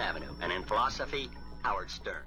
Avenue. And in philosophy, Howard Stern.